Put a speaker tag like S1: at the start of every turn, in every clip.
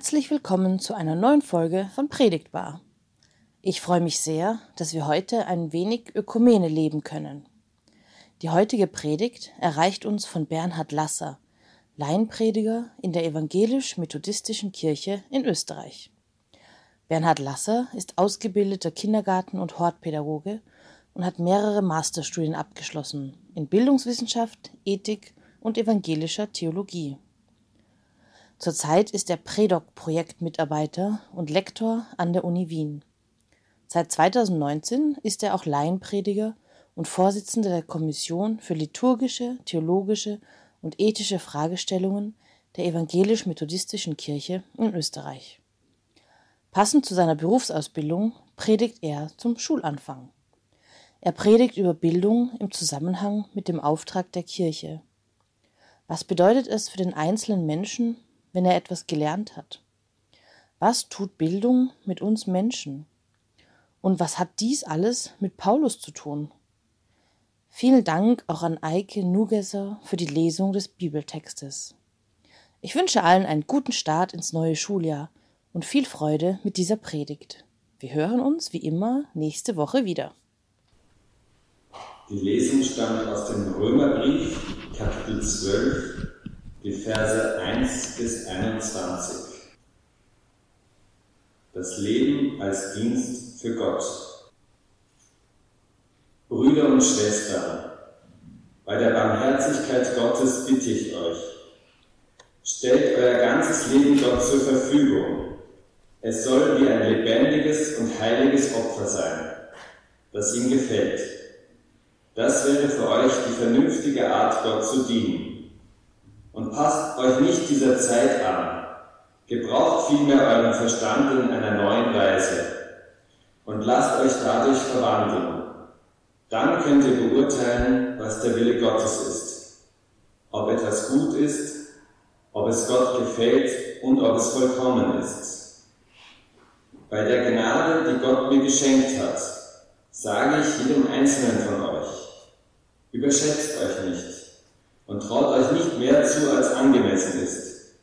S1: Herzlich willkommen zu einer neuen Folge von Predigtbar. Ich freue mich sehr, dass wir heute ein wenig Ökumene leben können. Die heutige Predigt erreicht uns von Bernhard Lasser, Laienprediger in der evangelisch-methodistischen Kirche in Österreich. Bernhard Lasser ist ausgebildeter Kindergarten- und Hortpädagoge und hat mehrere Masterstudien abgeschlossen in Bildungswissenschaft, Ethik und evangelischer Theologie. Zurzeit ist er Predoc-Projektmitarbeiter und Lektor an der Uni Wien. Seit 2019 ist er auch Laienprediger und Vorsitzender der Kommission für liturgische, theologische und ethische Fragestellungen der evangelisch-methodistischen Kirche in Österreich. Passend zu seiner Berufsausbildung predigt er zum Schulanfang. Er predigt über Bildung im Zusammenhang mit dem Auftrag der Kirche. Was bedeutet es für den einzelnen Menschen, wenn er etwas gelernt hat? Was tut Bildung mit uns Menschen? Und was hat dies alles mit Paulus zu tun? Vielen Dank auch an Eike Nugesser für die Lesung des Bibeltextes. Ich wünsche allen einen guten Start ins neue Schuljahr und viel Freude mit dieser Predigt. Wir hören uns wie immer nächste Woche wieder.
S2: Die Lesung stammt aus dem Römerbrief, Kapitel 12, die Verse 1 bis 21. Das Leben als Dienst für Gott. Brüder und Schwestern, bei der Barmherzigkeit Gottes bitte ich euch, stellt euer ganzes Leben Gott zur Verfügung es soll wie ein lebendiges und heiliges Opfer sein, das ihm gefällt. Das wäre für euch die vernünftige Art, Gott zu dienen. Und passt euch nicht dieser Zeit an. Gebraucht vielmehr euren Verstand in einer neuen Weise und lasst euch dadurch verwandeln. Dann könnt ihr beurteilen, was der Wille Gottes ist. Ob etwas gut ist, ob es Gott gefällt und ob es vollkommen ist. Bei der Gnade, die Gott mir geschenkt hat, sage ich jedem Einzelnen von euch, überschätzt euch nicht und traut euch nicht mehr zu, als angemessen ist.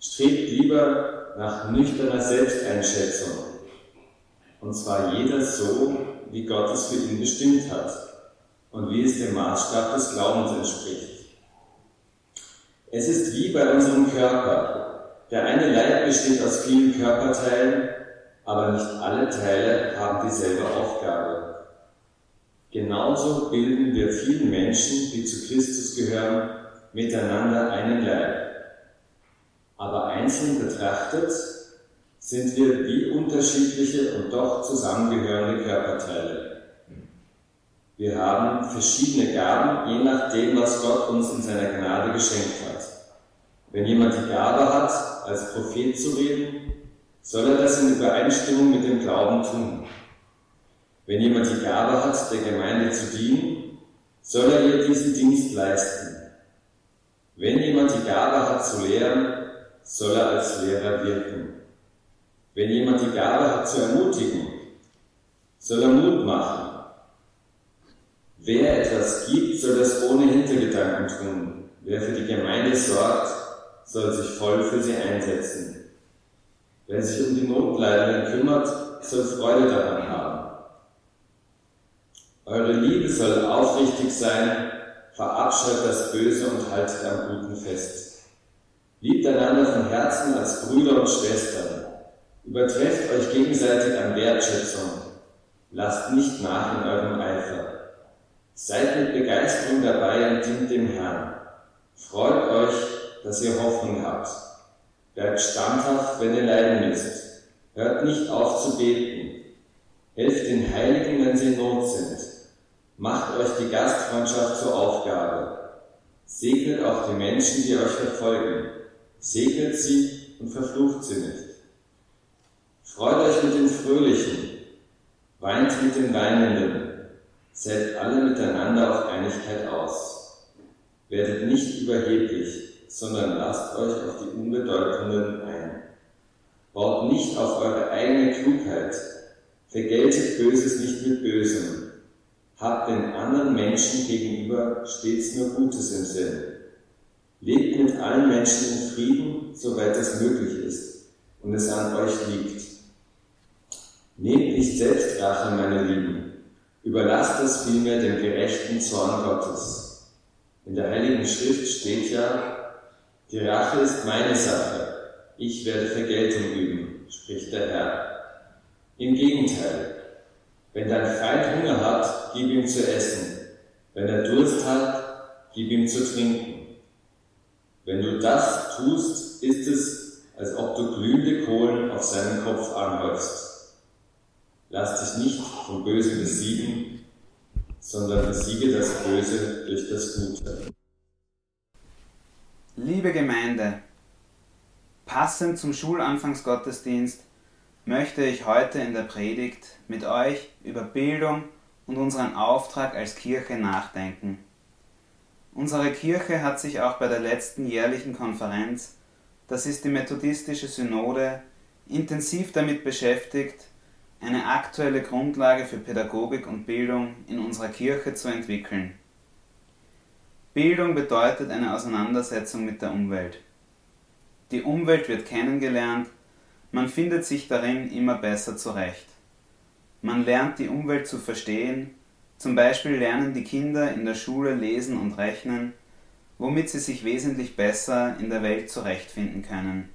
S2: Strebt lieber nach nüchterner Selbsteinschätzung, und zwar jeder so, wie Gott es für ihn bestimmt hat und wie es dem Maßstab des Glaubens entspricht. Es ist wie bei unserem Körper. Der eine Leib besteht aus vielen Körperteilen, aber nicht alle Teile haben dieselbe Aufgabe. Genauso bilden wir vielen Menschen, die zu Christus gehören, miteinander einen Leib. Aber einzeln betrachtet sind wir wie unterschiedliche und doch zusammengehörende Körperteile. Wir haben verschiedene Gaben, je nachdem, was Gott uns in seiner Gnade geschenkt hat. Wenn jemand die Gabe hat, als Prophet zu reden, soll er das in Übereinstimmung mit dem Glauben tun. Wenn jemand die Gabe hat, der Gemeinde zu dienen, soll er ihr diesen Dienst leisten. Wenn jemand die Gabe hat zu lehren, soll er als Lehrer wirken. Wenn jemand die Gabe hat zu ermutigen, soll er Mut machen. Wer etwas gibt, soll das ohne Hintergedanken tun. Wer für die Gemeinde sorgt, soll sich voll für sie einsetzen. Wer sich um die Notleidenden kümmert, soll Freude daran haben. Eure Liebe soll aufrichtig sein, verabscheut das Böse und haltet am Guten fest. Liebt einander von Herzen als Brüder und Schwestern. Übertrefft euch gegenseitig an Wertschätzung. Lasst nicht nach in eurem Eifer. Seid mit Begeisterung dabei und dient dem Herrn. Freut euch, dass ihr Hoffnung habt. Bleibt standhaft, wenn ihr leiden müsst. Hört nicht auf zu beten. Helft den Heiligen, wenn sie in Not sind. Macht euch die Gastfreundschaft zur Aufgabe. Segnet auch die Menschen, die euch verfolgen. Segnet sie und verflucht sie nicht. Freut euch mit den Fröhlichen. Weint mit den Weinenden. Seid alle miteinander auf Einigkeit aus. Werdet nicht überheblich sondern lasst euch auf die Unbedeutenden ein. Baut nicht auf eure eigene Klugheit, vergeltet Böses nicht mit Bösem, habt den anderen Menschen gegenüber stets nur Gutes im Sinn. Lebt mit allen Menschen in Frieden, soweit es möglich ist. und es an euch liegt. Nehmt nicht selbst Rache, meine Lieben, überlasst es vielmehr dem gerechten Zorn Gottes. In der Heiligen Schrift steht ja, die Rache ist meine Sache, ich werde Vergeltung üben, spricht der Herr. Im Gegenteil, wenn dein Feind Hunger hat, gib ihm zu essen. Wenn er Durst hat, gib ihm zu trinken. Wenn du das tust, ist es, als ob du glühende Kohlen auf seinen Kopf anhäufst. Lass dich nicht vom Bösen besiegen, sondern besiege das Böse durch das Gute.
S3: Liebe Gemeinde, passend zum Schulanfangsgottesdienst möchte ich heute in der Predigt mit euch über Bildung und unseren Auftrag als Kirche nachdenken. Unsere Kirche hat sich auch bei der letzten jährlichen Konferenz, das ist die Methodistische Synode, intensiv damit beschäftigt, eine aktuelle Grundlage für Pädagogik und Bildung in unserer Kirche zu entwickeln. Bildung bedeutet eine Auseinandersetzung mit der Umwelt. Die Umwelt wird kennengelernt, man findet sich darin immer besser zurecht. Man lernt die Umwelt zu verstehen, zum Beispiel lernen die Kinder in der Schule lesen und rechnen, womit sie sich wesentlich besser in der Welt zurechtfinden können.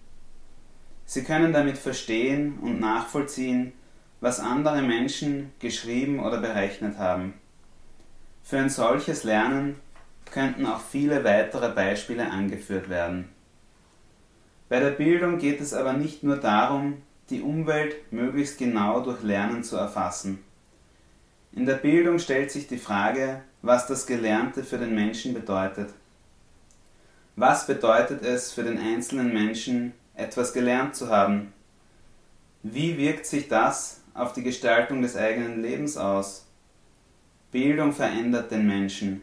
S3: Sie können damit verstehen und nachvollziehen, was andere Menschen geschrieben oder berechnet haben. Für ein solches Lernen könnten auch viele weitere Beispiele angeführt werden. Bei der Bildung geht es aber nicht nur darum, die Umwelt möglichst genau durch Lernen zu erfassen. In der Bildung stellt sich die Frage, was das Gelernte für den Menschen bedeutet. Was bedeutet es für den einzelnen Menschen, etwas gelernt zu haben? Wie wirkt sich das auf die Gestaltung des eigenen Lebens aus? Bildung verändert den Menschen.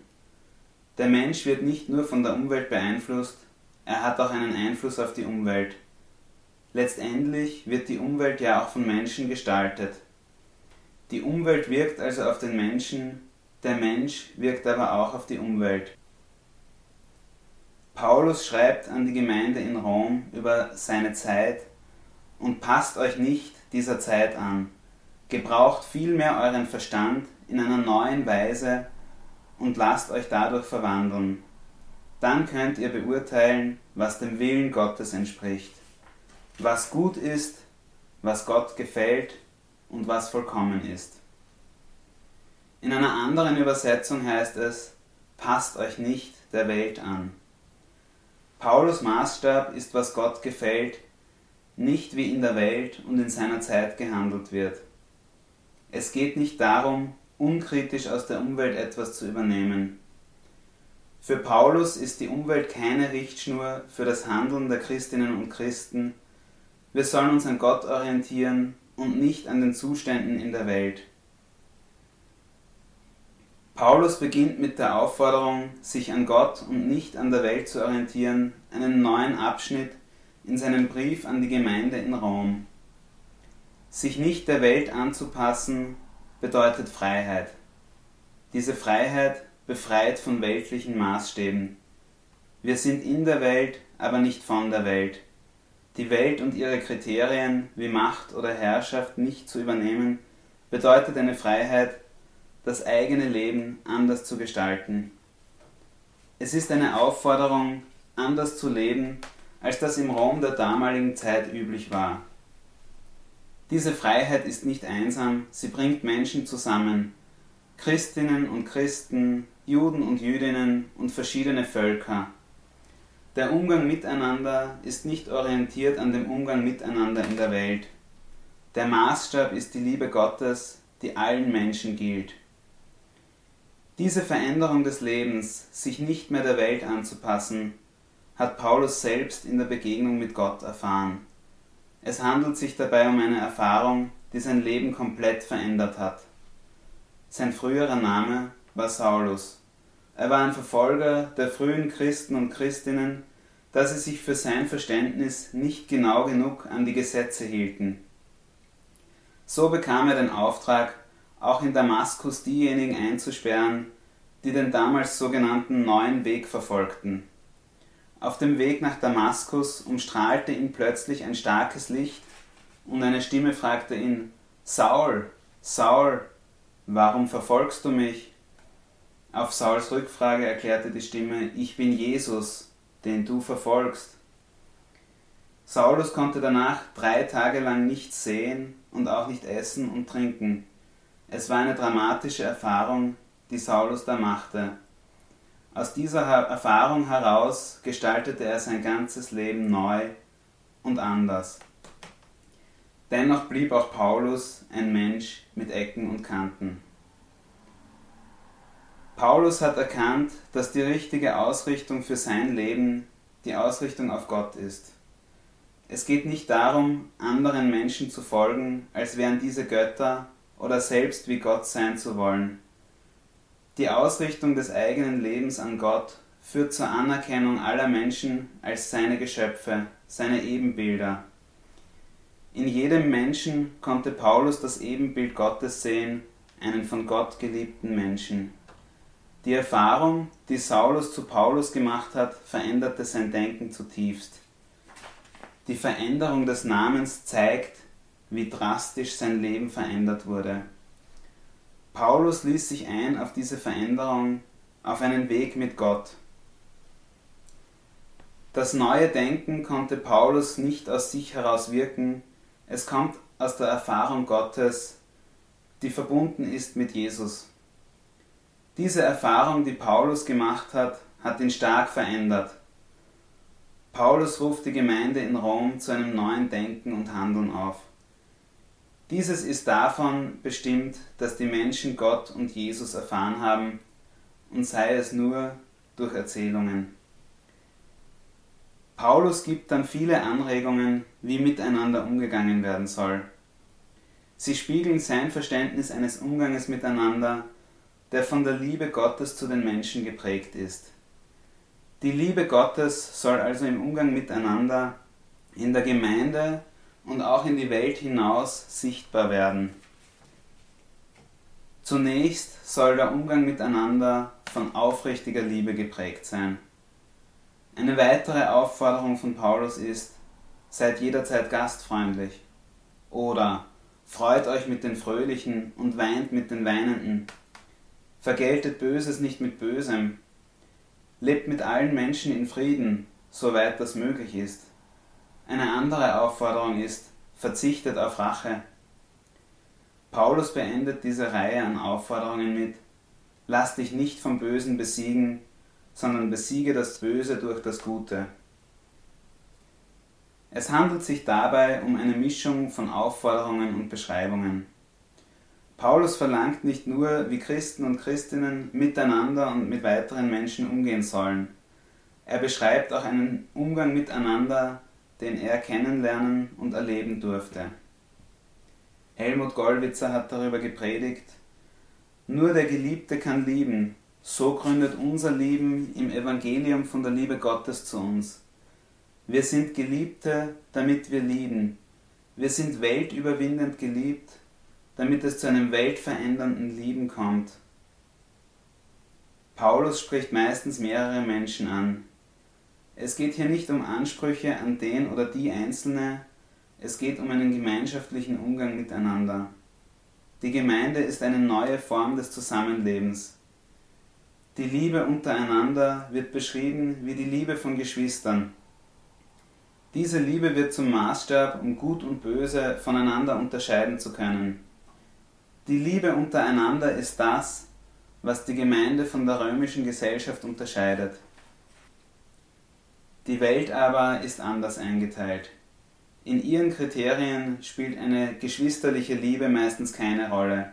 S3: Der Mensch wird nicht nur von der Umwelt beeinflusst, er hat auch einen Einfluss auf die Umwelt. Letztendlich wird die Umwelt ja auch von Menschen gestaltet. Die Umwelt wirkt also auf den Menschen, der Mensch wirkt aber auch auf die Umwelt. Paulus schreibt an die Gemeinde in Rom über seine Zeit und passt euch nicht dieser Zeit an. Gebraucht vielmehr euren Verstand in einer neuen Weise und lasst euch dadurch verwandeln. Dann könnt ihr beurteilen, was dem Willen Gottes entspricht was gut ist, was Gott gefällt und was vollkommen ist. In einer anderen Übersetzung heißt es, passt euch nicht der Welt an. Paulus Maßstab ist, was Gott gefällt, nicht wie in der Welt und in seiner Zeit gehandelt wird. Es geht nicht darum, unkritisch aus der Umwelt etwas zu übernehmen. Für Paulus ist die Umwelt keine Richtschnur für das Handeln der Christinnen und Christen, wir sollen uns an Gott orientieren und nicht an den Zuständen in der Welt. Paulus beginnt mit der Aufforderung, sich an Gott und nicht an der Welt zu orientieren, einen neuen Abschnitt in seinem Brief an die Gemeinde in Rom. Sich nicht der Welt anzupassen bedeutet Freiheit. Diese Freiheit befreit von weltlichen Maßstäben. Wir sind in der Welt, aber nicht von der Welt die Welt und ihre Kriterien wie Macht oder Herrschaft nicht zu übernehmen, bedeutet eine Freiheit, das eigene Leben anders zu gestalten. Es ist eine Aufforderung, anders zu leben, als das im Rom der damaligen Zeit üblich war. Diese Freiheit ist nicht einsam, sie bringt Menschen zusammen, Christinnen und Christen, Juden und Jüdinnen und verschiedene Völker. Der Umgang miteinander ist nicht orientiert an dem Umgang miteinander in der Welt. Der Maßstab ist die Liebe Gottes, die allen Menschen gilt. Diese Veränderung des Lebens, sich nicht mehr der Welt anzupassen, hat Paulus selbst in der Begegnung mit Gott erfahren. Es handelt sich dabei um eine Erfahrung, die sein Leben komplett verändert hat. Sein früherer Name war Saulus. Er war ein Verfolger der frühen Christen und Christinnen, da sie sich für sein Verständnis nicht genau genug an die Gesetze hielten. So bekam er den Auftrag, auch in Damaskus diejenigen einzusperren, die den damals sogenannten neuen Weg verfolgten. Auf dem Weg nach Damaskus umstrahlte ihn plötzlich ein starkes Licht und eine Stimme fragte ihn, Saul, Saul, warum verfolgst du mich? Auf Sauls Rückfrage erklärte die Stimme, ich bin Jesus, den du verfolgst. Saulus konnte danach drei Tage lang nichts sehen und auch nicht essen und trinken. Es war eine dramatische Erfahrung, die Saulus da machte. Aus dieser Erfahrung heraus gestaltete er sein ganzes Leben neu und anders. Dennoch blieb auch Paulus ein Mensch mit Ecken und Kanten. Paulus hat erkannt, dass die richtige Ausrichtung für sein Leben die Ausrichtung auf Gott ist. Es geht nicht darum, anderen Menschen zu folgen, als wären diese Götter oder selbst wie Gott sein zu wollen. Die Ausrichtung des eigenen Lebens an Gott führt zur Anerkennung aller Menschen als seine Geschöpfe, seine Ebenbilder. In jedem Menschen konnte Paulus das Ebenbild Gottes sehen, einen von Gott geliebten Menschen. Die Erfahrung, die Saulus zu Paulus gemacht hat, veränderte sein Denken zutiefst. Die Veränderung des Namens zeigt, wie drastisch sein Leben verändert wurde. Paulus ließ sich ein auf diese Veränderung, auf einen Weg mit Gott. Das neue Denken konnte Paulus nicht aus sich heraus wirken, es kommt aus der Erfahrung Gottes, die verbunden ist mit Jesus. Diese Erfahrung, die Paulus gemacht hat, hat ihn stark verändert. Paulus ruft die Gemeinde in Rom zu einem neuen Denken und Handeln auf. Dieses ist davon bestimmt, dass die Menschen Gott und Jesus erfahren haben, und sei es nur durch Erzählungen. Paulus gibt dann viele Anregungen, wie miteinander umgegangen werden soll. Sie spiegeln sein Verständnis eines Umganges miteinander, der von der Liebe Gottes zu den Menschen geprägt ist. Die Liebe Gottes soll also im Umgang miteinander in der Gemeinde und auch in die Welt hinaus sichtbar werden. Zunächst soll der Umgang miteinander von aufrichtiger Liebe geprägt sein. Eine weitere Aufforderung von Paulus ist, seid jederzeit gastfreundlich oder freut euch mit den Fröhlichen und weint mit den Weinenden. Vergeltet Böses nicht mit Bösem. Lebt mit allen Menschen in Frieden, soweit das möglich ist. Eine andere Aufforderung ist, verzichtet auf Rache. Paulus beendet diese Reihe an Aufforderungen mit, lass dich nicht vom Bösen besiegen, sondern besiege das Böse durch das Gute. Es handelt sich dabei um eine Mischung von Aufforderungen und Beschreibungen. Paulus verlangt nicht nur, wie Christen und Christinnen miteinander und mit weiteren Menschen umgehen sollen. Er beschreibt auch einen Umgang miteinander, den er kennenlernen und erleben durfte. Helmut Gollwitzer hat darüber gepredigt, nur der Geliebte kann lieben, so gründet unser Lieben im Evangelium von der Liebe Gottes zu uns. Wir sind Geliebte, damit wir lieben. Wir sind weltüberwindend geliebt, damit es zu einem weltverändernden Lieben kommt. Paulus spricht meistens mehrere Menschen an. Es geht hier nicht um Ansprüche an den oder die Einzelne, es geht um einen gemeinschaftlichen Umgang miteinander. Die Gemeinde ist eine neue Form des Zusammenlebens. Die Liebe untereinander wird beschrieben wie die Liebe von Geschwistern. Diese Liebe wird zum Maßstab, um Gut und Böse voneinander unterscheiden zu können. Die Liebe untereinander ist das, was die Gemeinde von der römischen Gesellschaft unterscheidet. Die Welt aber ist anders eingeteilt. In ihren Kriterien spielt eine geschwisterliche Liebe meistens keine Rolle.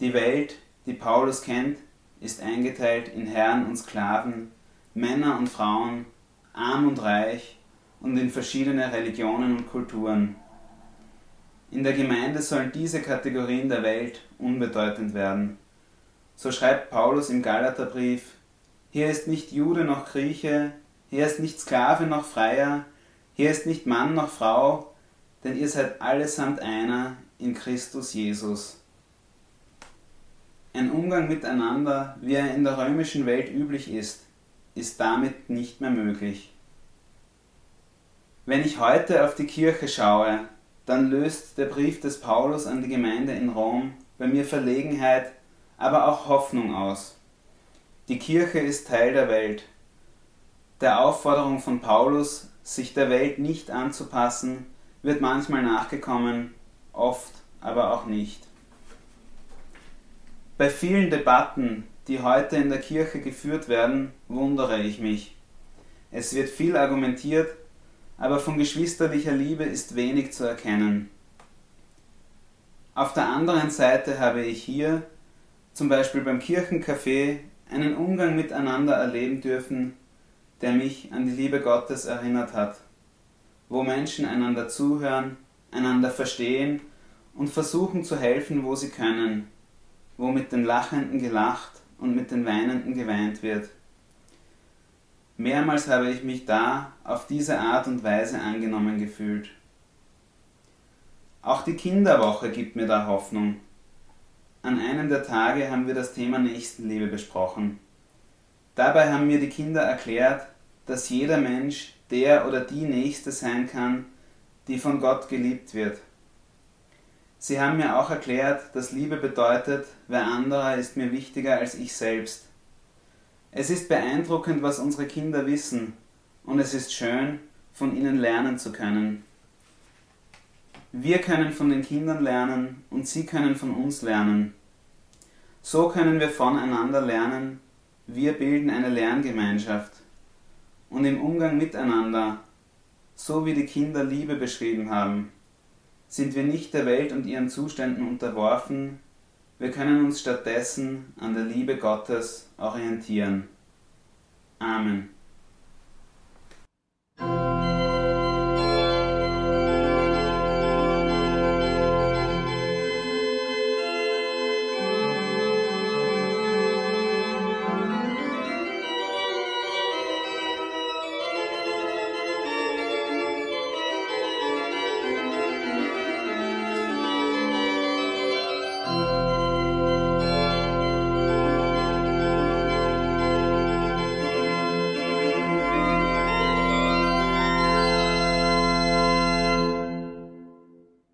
S3: Die Welt, die Paulus kennt, ist eingeteilt in Herren und Sklaven, Männer und Frauen, arm und reich und in verschiedene Religionen und Kulturen. In der Gemeinde sollen diese Kategorien der Welt unbedeutend werden. So schreibt Paulus im Galaterbrief, hier ist nicht Jude noch Grieche, hier ist nicht Sklave noch Freier, hier ist nicht Mann noch Frau, denn ihr seid allesamt einer in Christus Jesus. Ein Umgang miteinander, wie er in der römischen Welt üblich ist, ist damit nicht mehr möglich. Wenn ich heute auf die Kirche schaue, dann löst der Brief des Paulus an die Gemeinde in Rom bei mir Verlegenheit, aber auch Hoffnung aus. Die Kirche ist Teil der Welt. Der Aufforderung von Paulus, sich der Welt nicht anzupassen, wird manchmal nachgekommen, oft aber auch nicht. Bei vielen Debatten, die heute in der Kirche geführt werden, wundere ich mich. Es wird viel argumentiert, aber von geschwisterlicher Liebe ist wenig zu erkennen. Auf der anderen Seite habe ich hier, zum Beispiel beim Kirchencafé, einen Umgang miteinander erleben dürfen, der mich an die Liebe Gottes erinnert hat, wo Menschen einander zuhören, einander verstehen und versuchen zu helfen, wo sie können, wo mit den Lachenden gelacht und mit den Weinenden geweint wird. Mehrmals habe ich mich da auf diese Art und Weise angenommen gefühlt. Auch die Kinderwoche gibt mir da Hoffnung. An einem der Tage haben wir das Thema Nächstenliebe besprochen. Dabei haben mir die Kinder erklärt, dass jeder Mensch der oder die Nächste sein kann, die von Gott geliebt wird. Sie haben mir auch erklärt, dass Liebe bedeutet, wer anderer ist mir wichtiger als ich selbst. Es ist beeindruckend, was unsere Kinder wissen, und es ist schön, von ihnen lernen zu können. Wir können von den Kindern lernen und sie können von uns lernen. So können wir voneinander lernen, wir bilden eine Lerngemeinschaft. Und im Umgang miteinander, so wie die Kinder Liebe beschrieben haben, sind wir nicht der Welt und ihren Zuständen unterworfen, wir können uns stattdessen an der Liebe Gottes orientieren. Amen.